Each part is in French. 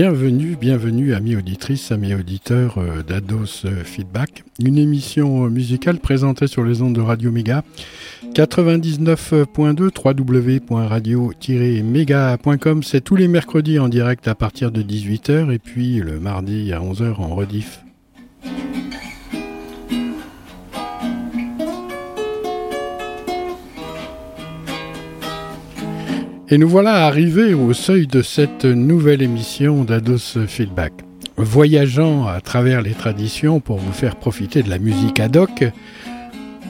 Bienvenue, bienvenue amis auditrices, amis auditeurs euh, d'Ados euh, Feedback, une émission euh, musicale présentée sur les ondes de Radio Méga 99.2 www.radio-méga.com, c'est tous les mercredis en direct à partir de 18h et puis le mardi à 11h en rediff. Et nous voilà arrivés au seuil de cette nouvelle émission d'Ados Feedback. Voyageant à travers les traditions pour vous faire profiter de la musique ad hoc,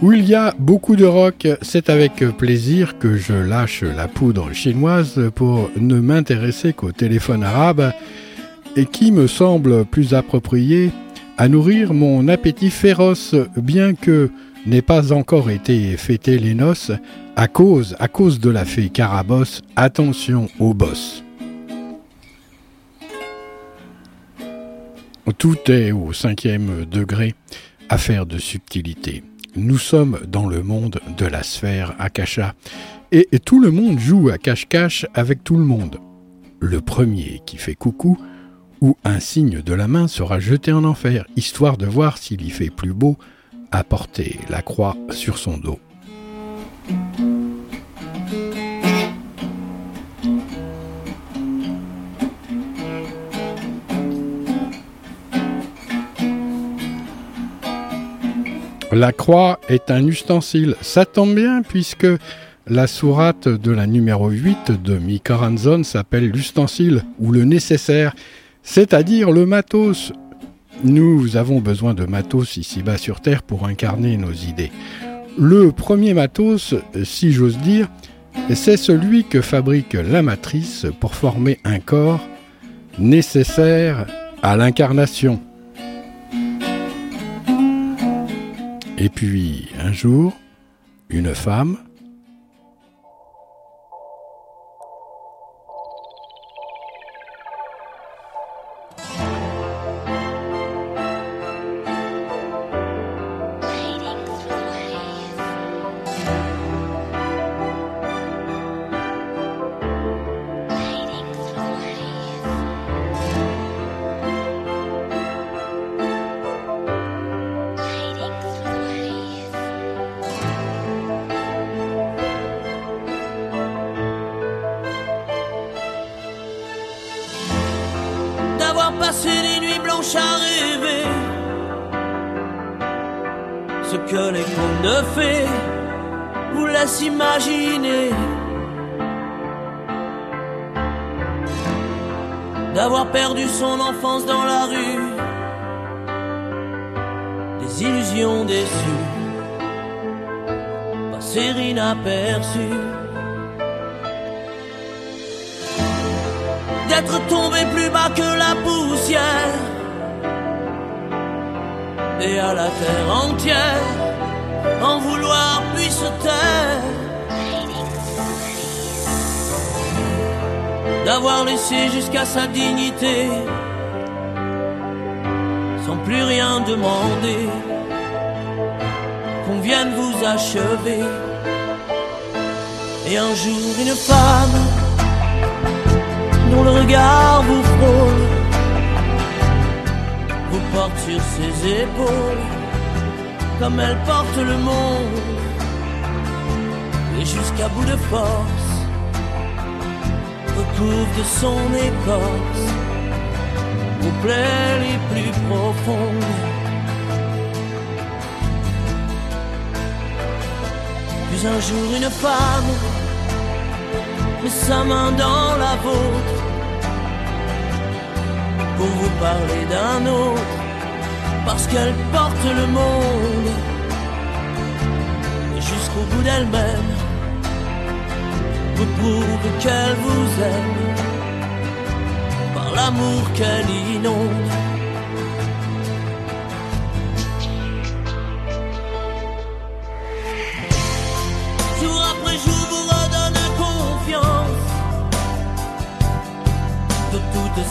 où il y a beaucoup de rock, c'est avec plaisir que je lâche la poudre chinoise pour ne m'intéresser qu'au téléphone arabe et qui me semble plus approprié à nourrir mon appétit féroce, bien que n'ait pas encore été fêté les noces à cause, à cause de la fée Carabosse. Attention au boss. Tout est au cinquième degré, affaire de subtilité. Nous sommes dans le monde de la sphère Akasha, et tout le monde joue à cache-cache avec tout le monde. Le premier qui fait coucou ou un signe de la main sera jeté en enfer, histoire de voir s'il y fait plus beau à porter la croix sur son dos. La croix est un ustensile. Ça tombe bien puisque la sourate de la numéro 8 de Mikaranzon s'appelle l'ustensile ou le nécessaire, c'est-à-dire le matos, nous avons besoin de matos ici-bas sur Terre pour incarner nos idées. Le premier matos, si j'ose dire, c'est celui que fabrique la matrice pour former un corps nécessaire à l'incarnation. Et puis, un jour, une femme, D'être tombé plus bas que la poussière. Et à la terre entière, en vouloir puis se taire. D'avoir laissé jusqu'à sa dignité, plus rien demander, qu'on vienne vous achever. Et un jour une femme dont le regard vous frôle vous porte sur ses épaules comme elle porte le monde et jusqu'à bout de force recouvre de son écorce les plus profondes. Puis un jour une femme met sa main dans la vôtre pour vous parler d'un autre, parce qu'elle porte le monde jusqu'au bout d'elle-même vous prouve qu'elle vous aime l'amour qu'elle inonde.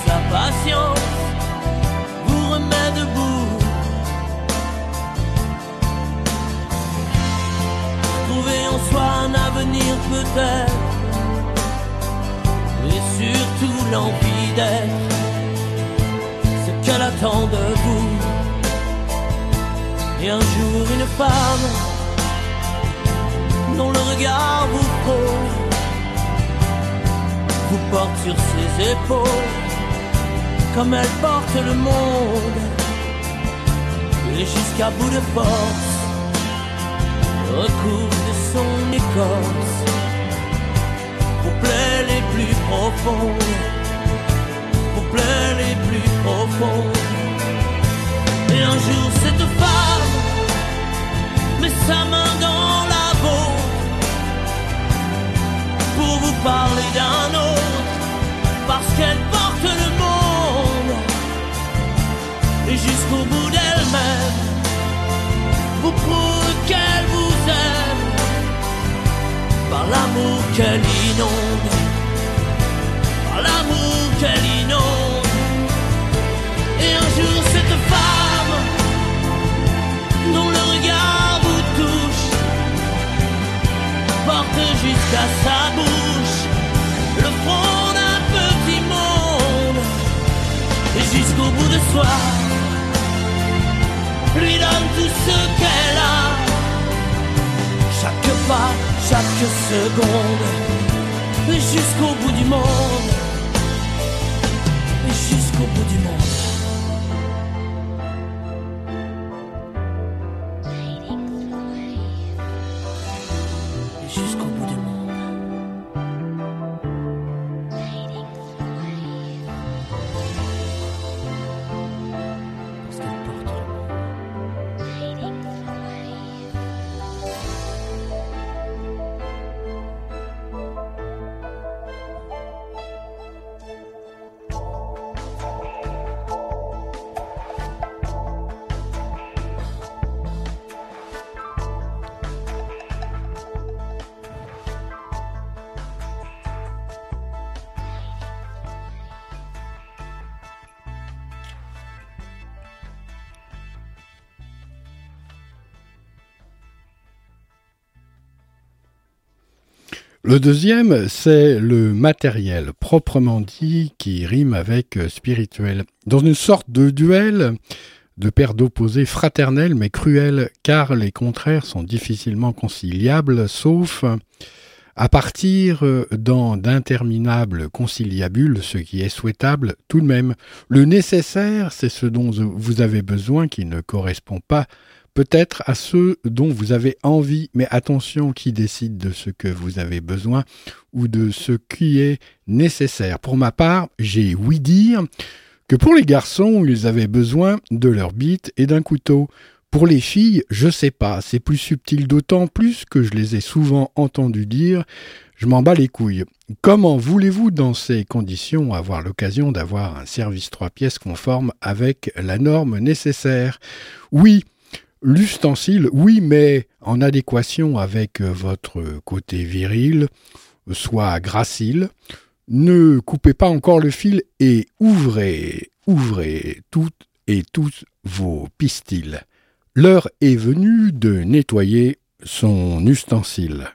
sa patience vous remet debout. Trouver en soi un avenir peut-être, mais surtout l'envie d'être j'attends de vous. Et un jour une femme dont le regard vous frôle vous porte sur ses épaules comme elle porte le monde. Et jusqu'à bout de force recouvre de son écorce vos plaies les plus profondes les plus profondes et un jour cette femme met sa main dans la vôtre pour vous parler d'un autre parce qu'elle porte le monde. Et jusqu'au bout d'elle-même vous prouve qu'elle vous aime par l'amour qu'elle inonde par l'amour qu'elle inonde et un jour cette femme dont le regard vous touche porte jusqu'à sa bouche le front d'un petit monde. Et jusqu'au bout de soi lui donne tout ce qu'elle a. Chaque pas chaque seconde jusqu'au bout du monde Le deuxième, c'est le matériel, proprement dit, qui rime avec euh, spirituel. Dans une sorte de duel de paires d'opposés fraternels mais cruels, car les contraires sont difficilement conciliables, sauf à partir euh, dans d'interminables conciliabules, ce qui est souhaitable tout de même. Le nécessaire, c'est ce dont vous avez besoin qui ne correspond pas peut-être à ceux dont vous avez envie, mais attention qui décide de ce que vous avez besoin ou de ce qui est nécessaire. Pour ma part, j'ai ouï dire que pour les garçons, ils avaient besoin de leur bite et d'un couteau. Pour les filles, je sais pas, c'est plus subtil d'autant plus que je les ai souvent entendu dire je m'en bats les couilles. Comment voulez-vous dans ces conditions avoir l'occasion d'avoir un service trois pièces conforme avec la norme nécessaire? Oui, L'ustensile, oui, mais en adéquation avec euh, votre côté viril, soit gracile. Ne coupez pas encore le fil et ouvrez, ouvrez toutes et tous vos pistils. L'heure est venue de nettoyer son ustensile.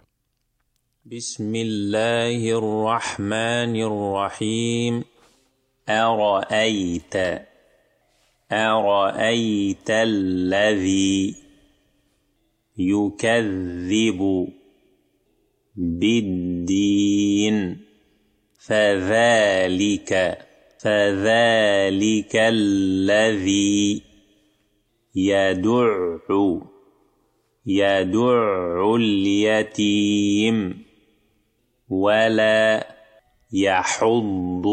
أرأيت الذي يكذب بالدين؟ فذلك فذلك الذي يدع يدع اليتيم ولا يحض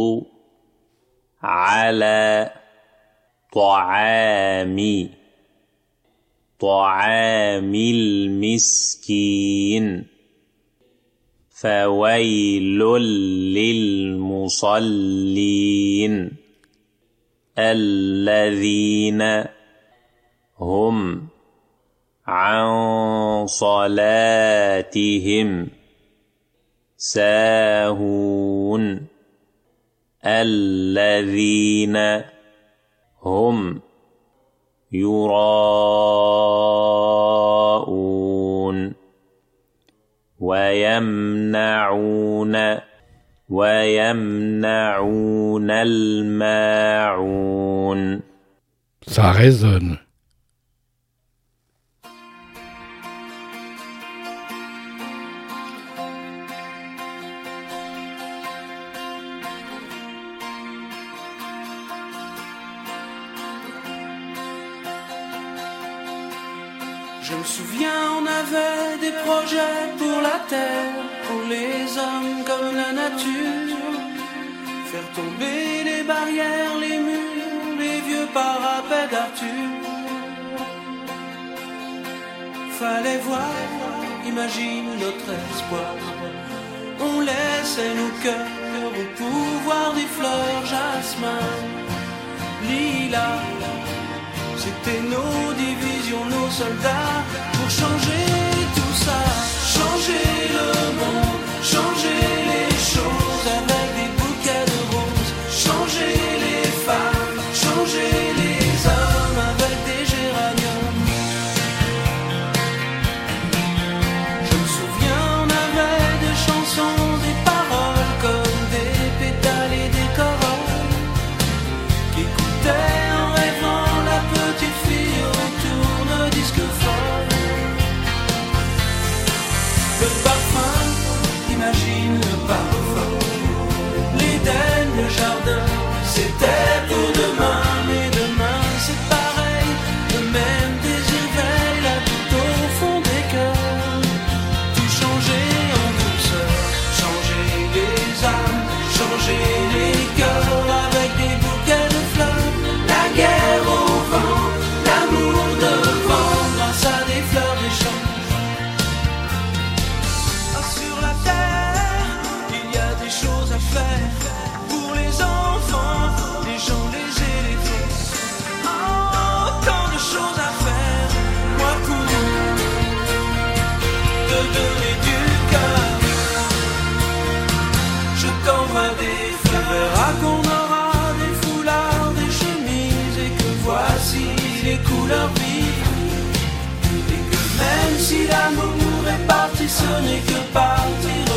على طعام طعام المسكين. فويل للمصلين الذين هم عن صلاتهم ساهون. الذين هم يراءون ويمنعون ويمنعون الماعون Ça résonne. on avait des projets pour la terre, pour les hommes comme la nature. Faire tomber les barrières, les murs, les vieux parapets d'Arthur. Fallait voir, imagine notre espoir. On laissait nos cœurs au pouvoir des fleurs jasmin, lilas. C'était nos divisions, nos soldats changer tout ça, changer le monde, changer Si les couleurs vives. Et que même si l'amour est parti, ce n'est que partir.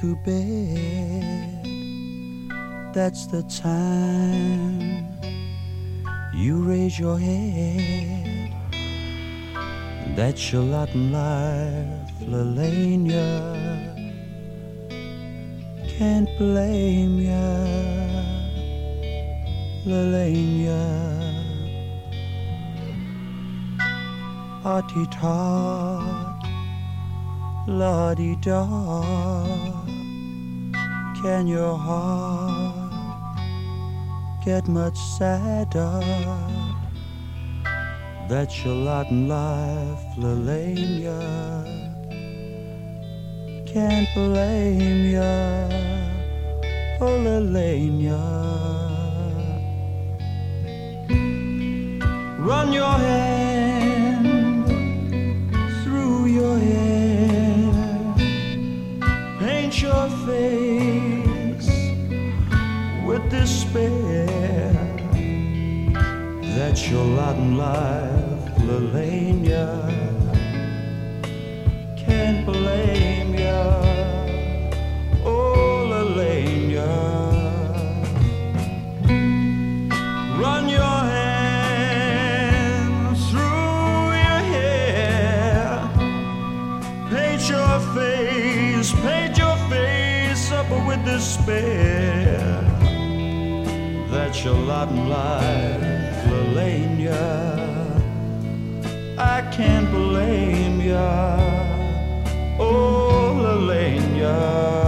to bed, that's the time you raise your head. That's your lot in life, Lelania. Can't blame ya, Lelania. Artie-tar la di da. Can your heart get much sadder? That's your lot in life, Lelania. Can't blame ya, oh Lelania. Run your head. Despair. That's your lot in life, Lelania. Can't blame ya, oh Lelania. Run your hands through your hair. Paint your face, paint your face up with despair. In life, Lelania. I can't blame ya, oh Lelania.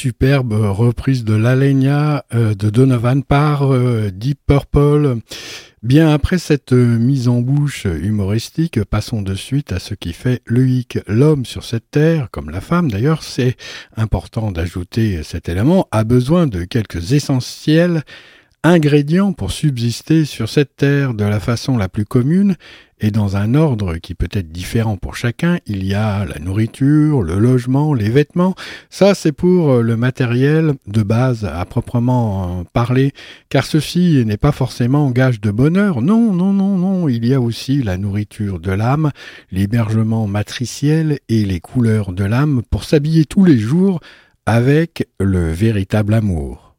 Superbe reprise de l'Alenia euh, de Donovan par euh, Deep Purple. Bien après cette euh, mise en bouche humoristique, passons de suite à ce qui fait le hic. L'homme sur cette terre, comme la femme d'ailleurs, c'est important d'ajouter cet élément, a besoin de quelques essentiels ingrédients pour subsister sur cette terre de la façon la plus commune et dans un ordre qui peut être différent pour chacun. Il y a la nourriture, le logement, les vêtements. Ça, c'est pour le matériel de base à proprement parler, car ceci n'est pas forcément gage de bonheur. Non, non, non, non. Il y a aussi la nourriture de l'âme, l'hébergement matriciel et les couleurs de l'âme pour s'habiller tous les jours avec le véritable amour.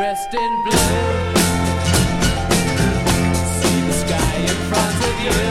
dressed in blue. See the sky in front of you.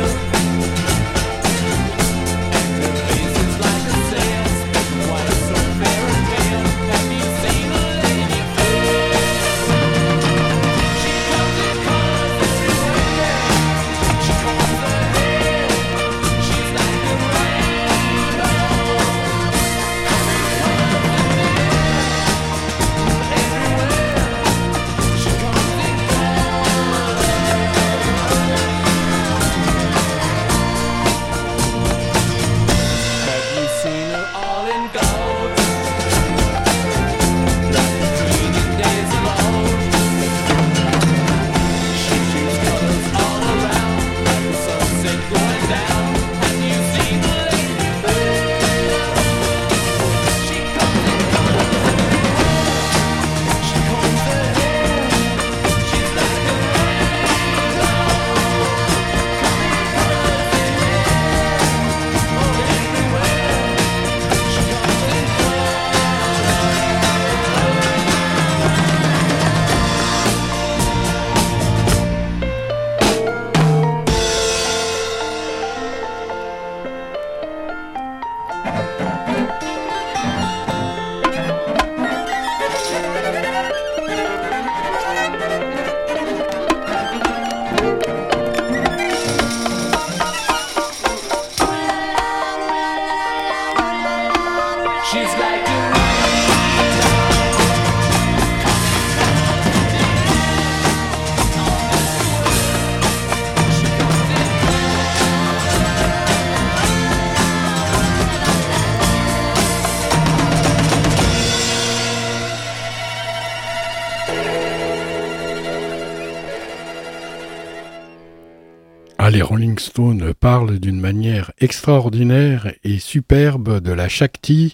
Stone parle d'une manière extraordinaire et superbe de la Shakti,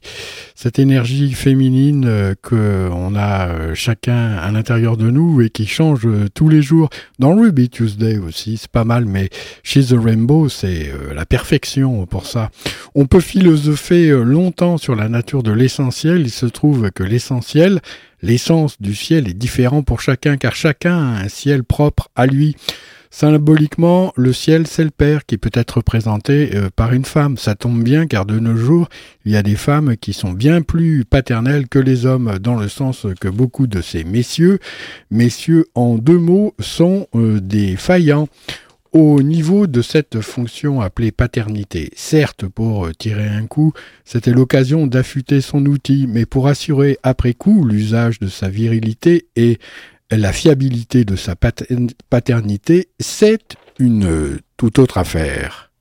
cette énergie féminine euh, que on a euh, chacun à l'intérieur de nous et qui change euh, tous les jours. Dans Ruby Tuesday aussi, c'est pas mal, mais chez The Rainbow, c'est la perfection pour ça. On peut philosopher longtemps sur la nature de l'essentiel. Il se trouve que l'essentiel, l'essence du ciel est différent pour chacun, car chacun a un ciel propre à lui. Symboliquement, le ciel, c'est le Père qui peut être représenté euh, par une femme. Ça tombe bien car de nos jours, il y a des femmes qui sont bien plus paternelles que les hommes, dans le sens que beaucoup de ces messieurs, messieurs en deux mots, sont euh, des faillants au niveau de cette fonction appelée paternité. Certes, pour euh, tirer un coup, c'était l'occasion d'affûter son outil, mais pour assurer après coup l'usage de sa virilité et la fiabilité de sa paternité, c'est une toute autre affaire.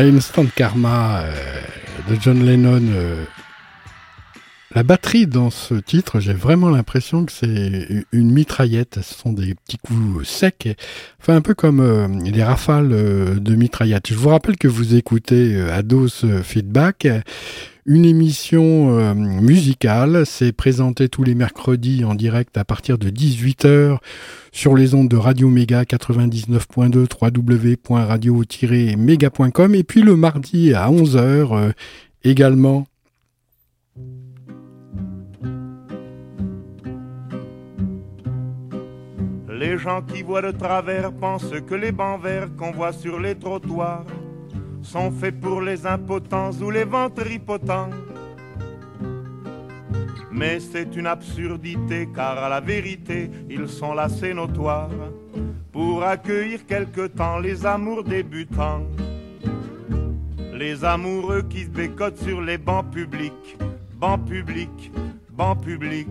Instant Karma euh, de John Lennon. Euh, la batterie dans ce titre, j'ai vraiment l'impression que c'est une mitraillette. Ce sont des petits coups secs, enfin un peu comme euh, des rafales de mitraillette. Je vous rappelle que vous écoutez Ados Feedback, une émission musicale. C'est présenté tous les mercredis en direct à partir de 18h sur les ondes de Radio Méga 99.2 www.radio-méga.com et puis le mardi à 11h euh, également. Les gens qui voient de travers pensent que les bancs verts qu'on voit sur les trottoirs sont faits pour les impotents ou les ventripotents mais c'est une absurdité, car à la vérité, ils sont là, c'est notoire, pour accueillir quelque temps les amours débutants. Les amoureux qui se bécotent sur les bancs publics, bancs publics, bancs publics,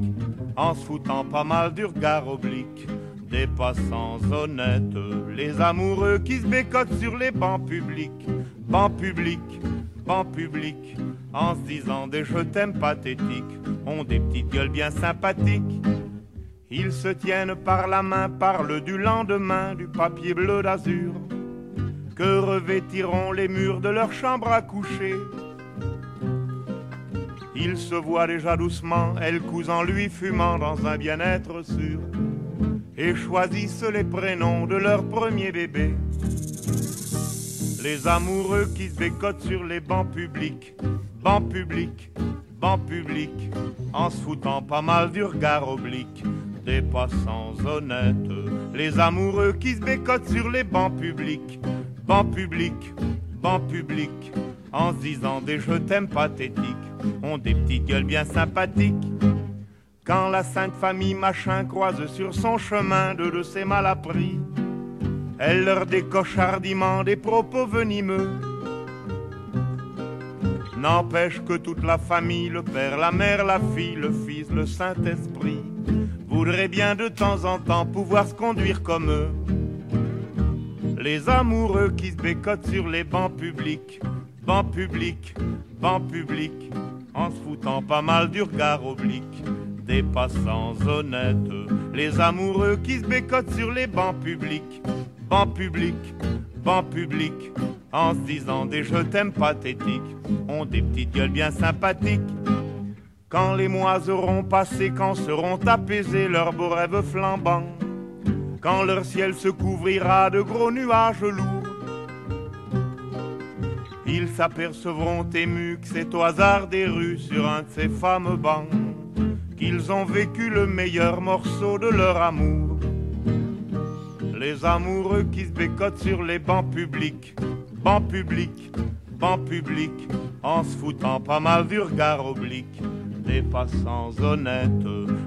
en se foutant pas mal du regard oblique des passants honnêtes. Les amoureux qui se bécotent sur les bancs publics, bancs publics, bancs publics, en se disant des je t'aime pathétiques, ont des petites gueules bien sympathiques. Ils se tiennent par la main, parlent du lendemain, du papier bleu d'azur, que revêtiront les murs de leur chambre à coucher. Ils se voient déjà doucement, elle en lui fumant dans un bien-être sûr, et choisissent les prénoms de leur premier bébé. Les amoureux qui se bécotent sur les bancs publics, bancs publics, bancs publics, en se foutant pas mal du regard oblique. Des passants honnêtes. Les amoureux qui se bécotent sur les bancs publics, bancs publics, bancs publics, en se disant des je t'aime pathétiques, ont des petites gueules bien sympathiques. Quand la sainte famille machin croise sur son chemin deux de ses mal appris, elle leur décoche hardiment des propos venimeux. N'empêche que toute la famille, le père, la mère, la fille, le fils, le Saint-Esprit, voudrait bien de temps en temps pouvoir se conduire comme eux. Les amoureux qui se bécotent sur les bancs publics, bancs publics, bancs publics, en se foutant pas mal du regard oblique des passants honnêtes. Les amoureux qui se bécotent sur les bancs publics, bancs publics, bancs publics, en se disant des je t'aime pathétiques, ont des petites gueules bien sympathiques. Quand les mois auront passé, quand seront apaisés leurs beaux rêves flambants, quand leur ciel se couvrira de gros nuages lourds, ils s'apercevront émus que c'est au hasard des rues sur un de ces fameux bancs qu'ils ont vécu le meilleur morceau de leur amour. Les amoureux qui se bécotent sur les bancs publics, bancs publics, bancs publics, en se foutant pas mal du regard oblique. Des passants honnêtes,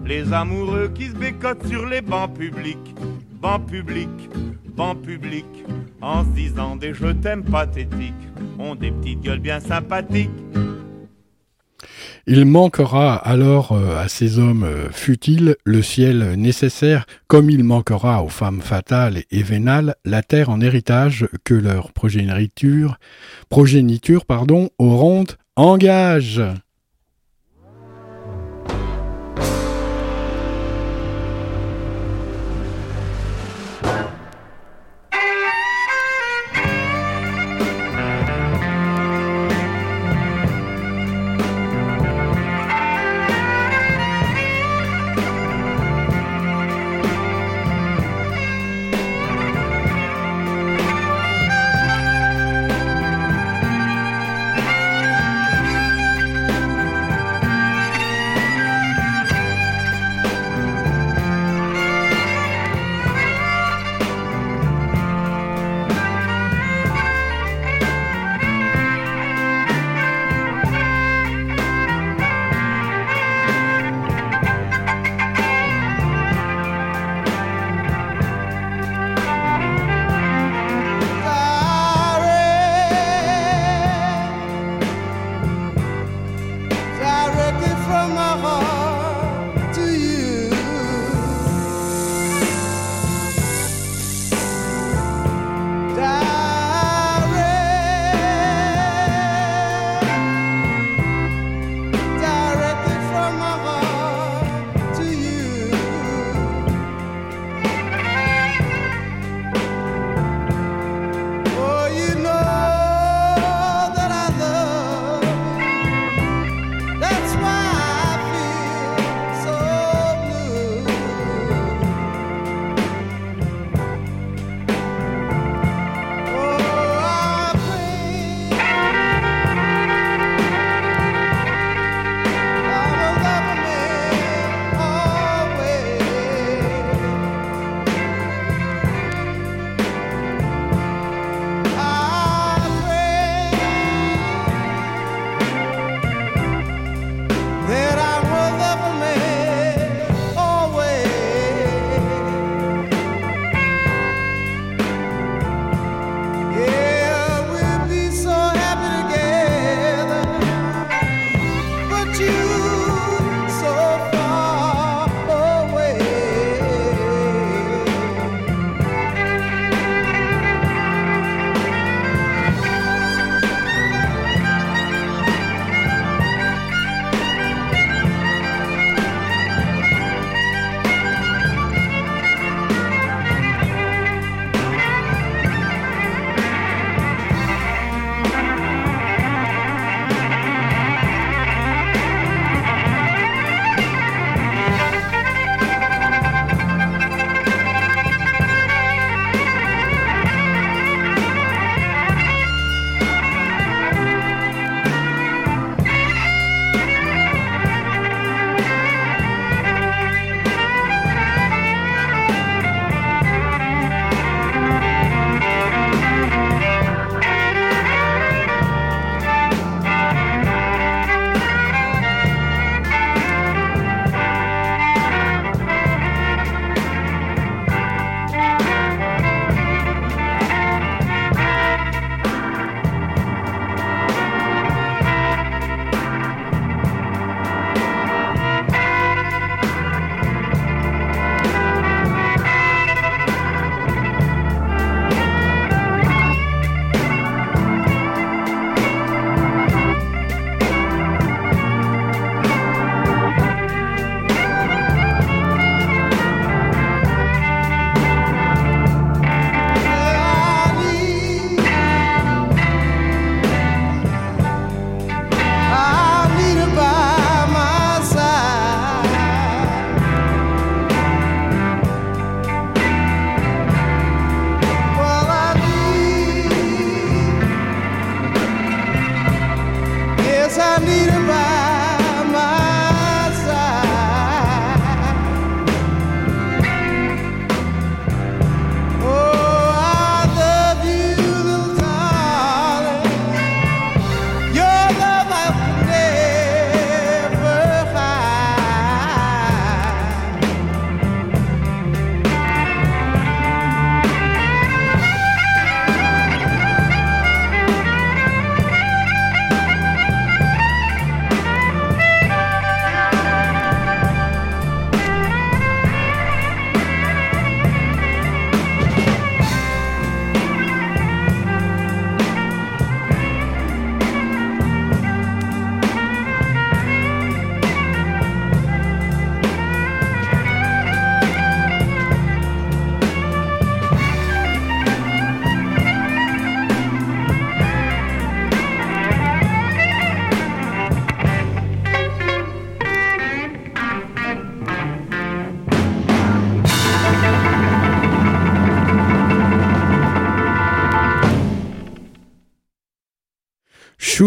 les amoureux qui se bécotent sur les bancs publics, bancs publics, bancs publics, en se disant des je t'aime pathétiques, ont des petites gueules bien sympathiques. Il manquera alors euh, à ces hommes euh, futiles le ciel nécessaire, comme il manquera aux femmes fatales et vénales la terre en héritage que leur progéniture, progéniture pardon, auront en gage.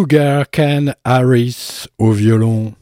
Sugar Can Harris au violon.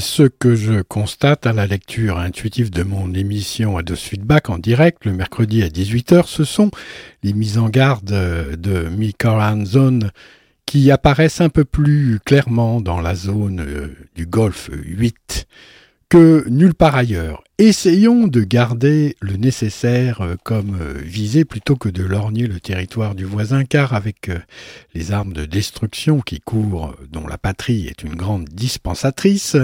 Ce que je constate à la lecture intuitive de mon émission Ados Feedback en direct le mercredi à 18h, ce sont les mises en garde de Mikael Zone qui apparaissent un peu plus clairement dans la zone euh, du Golfe 8 que nulle part ailleurs. Essayons de garder le nécessaire euh, comme euh, visée plutôt que de lorgner le territoire du voisin, car avec les armes de destruction qui courent, dont la patrie est une grande dispensatrice,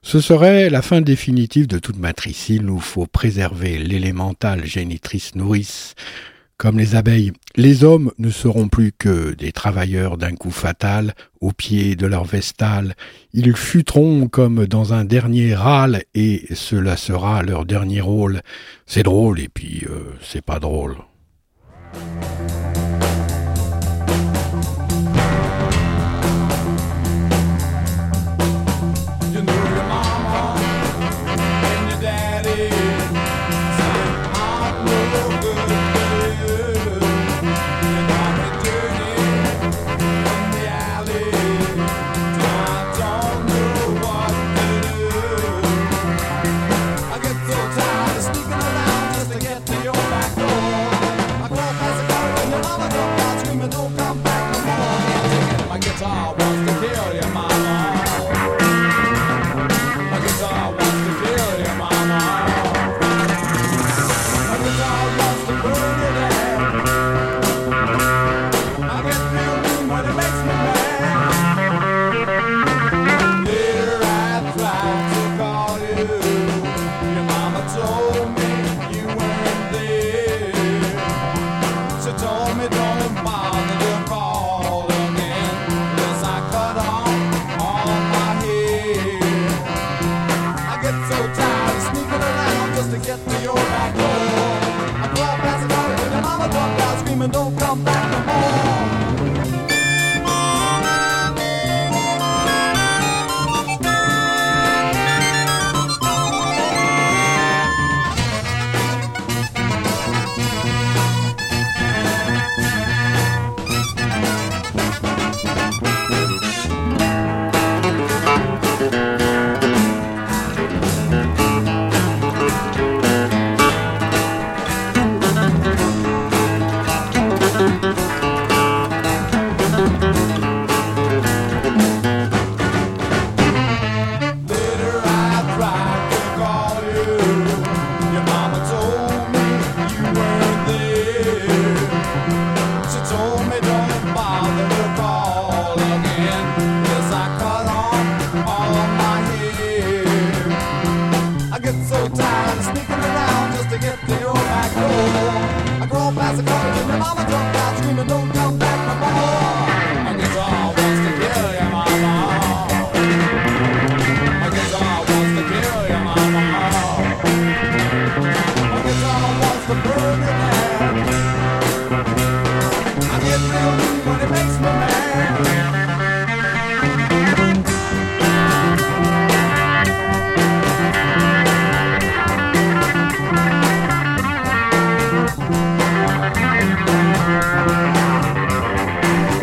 ce serait la fin définitive de toute matrice. Il nous faut préserver l'élémental génitrice nourrice comme les abeilles, les hommes ne seront plus que des travailleurs d'un coup fatal au pied de leur vestale. Ils futeront comme dans un dernier râle et cela sera leur dernier rôle. C'est drôle et puis euh, c'est pas drôle.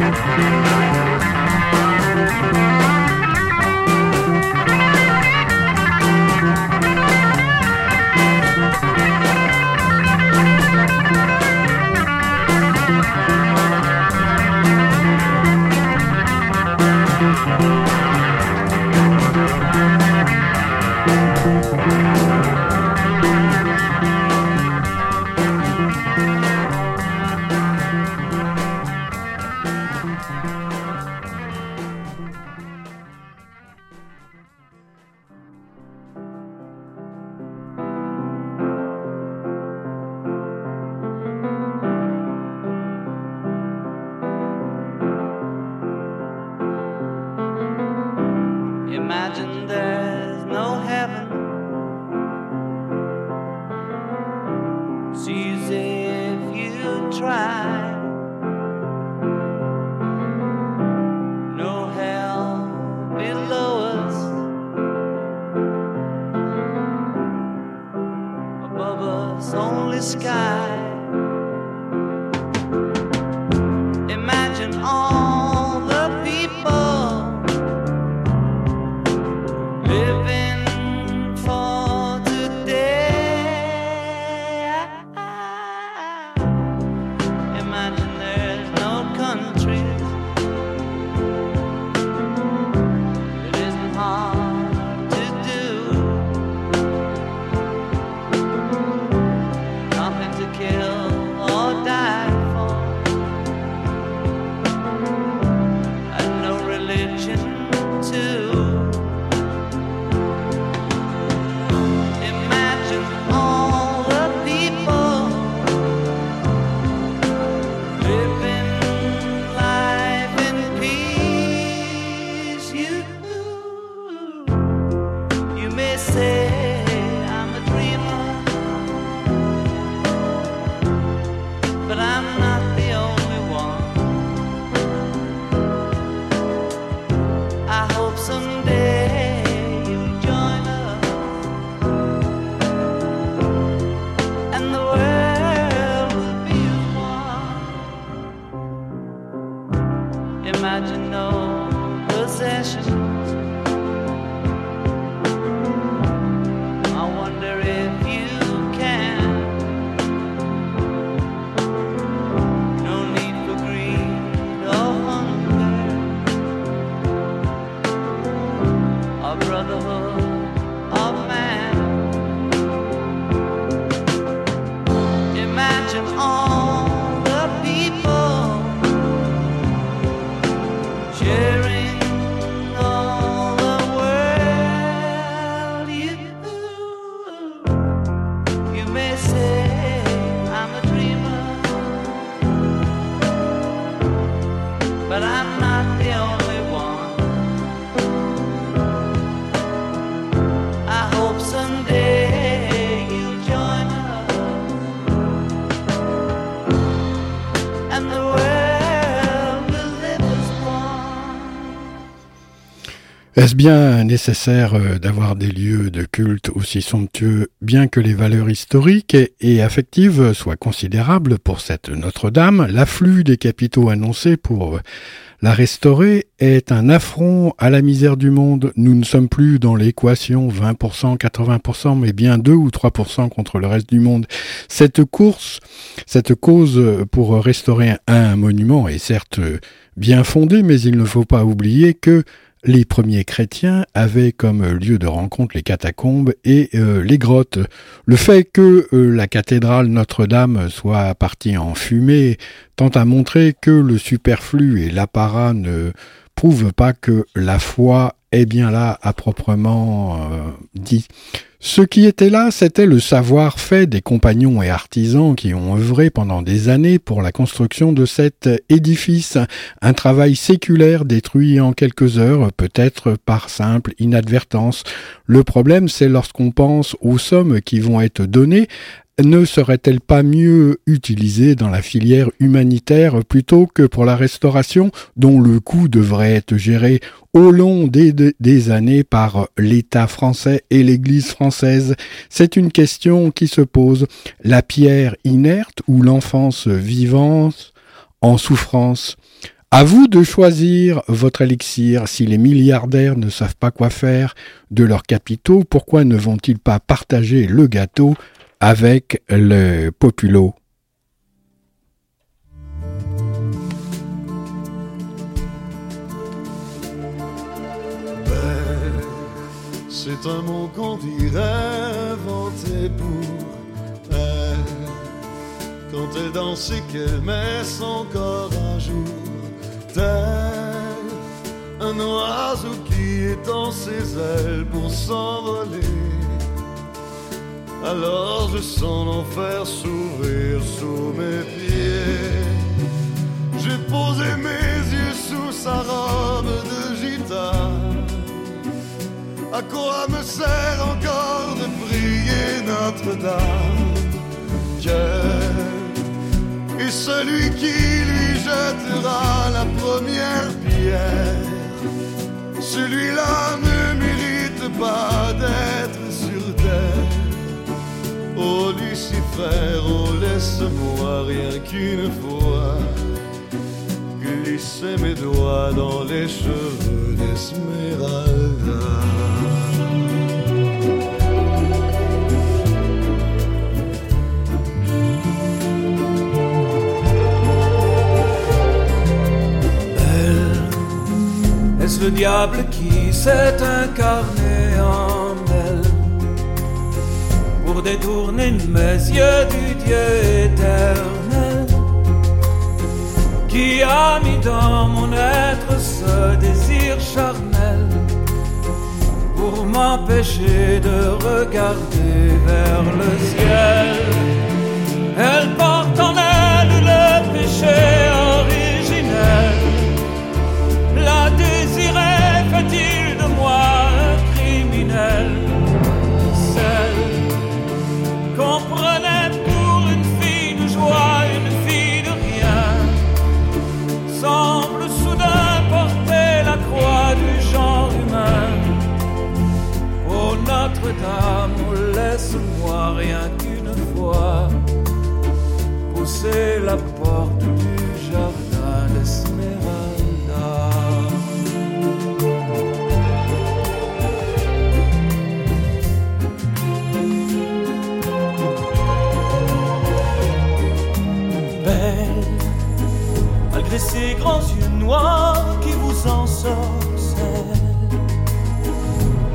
Thank you. Est-ce bien nécessaire euh, d'avoir des lieux de culte aussi somptueux, bien que les valeurs historiques et, affectives soient considérables pour cette Notre-Dame? L'afflux des capitaux annoncés pour euh, la restaurer est un affront à la misère du monde. Nous ne sommes plus dans l'équation 20%, 80%, mais bien 2 ou 3% contre le reste du monde. Cette course, cette cause pour restaurer un monument est certes bien fondée, mais il ne faut pas oublier que les premiers chrétiens avaient comme lieu de rencontre les catacombes et euh, les grottes. Le fait que euh, la cathédrale Notre-Dame soit partie en fumée tend à montrer que le superflu et l'apparat ne prouvent pas que la foi est bien là à proprement euh, dit. Ce qui était là, c'était le savoir-fait des compagnons et artisans qui ont œuvré pendant des années pour la construction de cet édifice, un travail séculaire détruit en quelques heures, peut-être par simple inadvertance. Le problème, c'est lorsqu'on pense aux sommes qui vont être données, ne serait-elle pas mieux utilisée dans la filière humanitaire plutôt que pour la restauration dont le coût devrait être géré au long des, années par l'État français et l'Église française? C'est une question qui se pose. La pierre inerte ou l'enfance vivante en souffrance? À vous de choisir votre élixir. Si les milliardaires ne savent pas quoi faire de leurs capitaux, pourquoi ne vont-ils pas partager le gâteau avec le populo. C'est un mot qu'on dirait inventé pour elle. Quand elle danse et qu'elle met son corps à jour, tel un oiseau qui étend ses ailes pour s'envoler. Alors je sens l'enfer s'ouvrir sous mes pieds. J'ai posé mes yeux sous sa robe de gitane. À quoi me sert encore de prier Notre-Dame? Quel est celui qui lui jettera la première pierre Celui-là ne mérite pas d'être sur terre. Oh Lucifer, oh laisse-moi rien qu'une fois glisser mes doigts dans les cheveux d'Esmeralda. Elle, est-ce le diable qui s'est incarné détourner mes yeux du Dieu éternel qui a mis dans mon être ce désir charnel pour m'empêcher de regarder vers le ciel. Elle porte en elle le péché originel. La désirait, fait-il laisse-moi rien qu'une fois pousser la porte du jardin d'Esmeralda. Belle, malgré ses grands yeux noirs qui vous ensorcellent,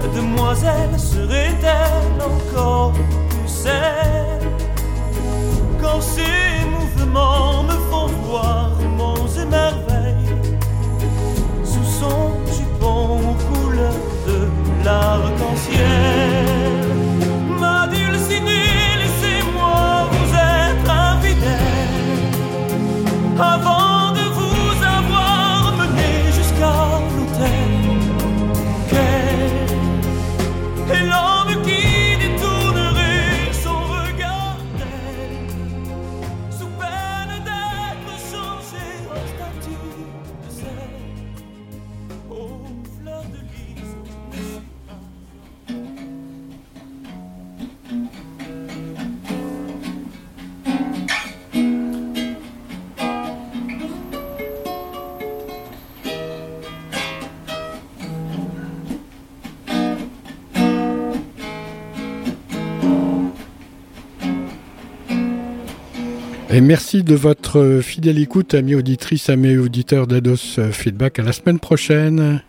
la demoiselle serait-elle encore plus celle quand ces mouvements me font voir monts et merveilles sous son jupon aux couleurs de l'arc-en-ciel? Merci de votre fidèle écoute, amis auditrices, amis auditeurs d'Ados Feedback. À la semaine prochaine.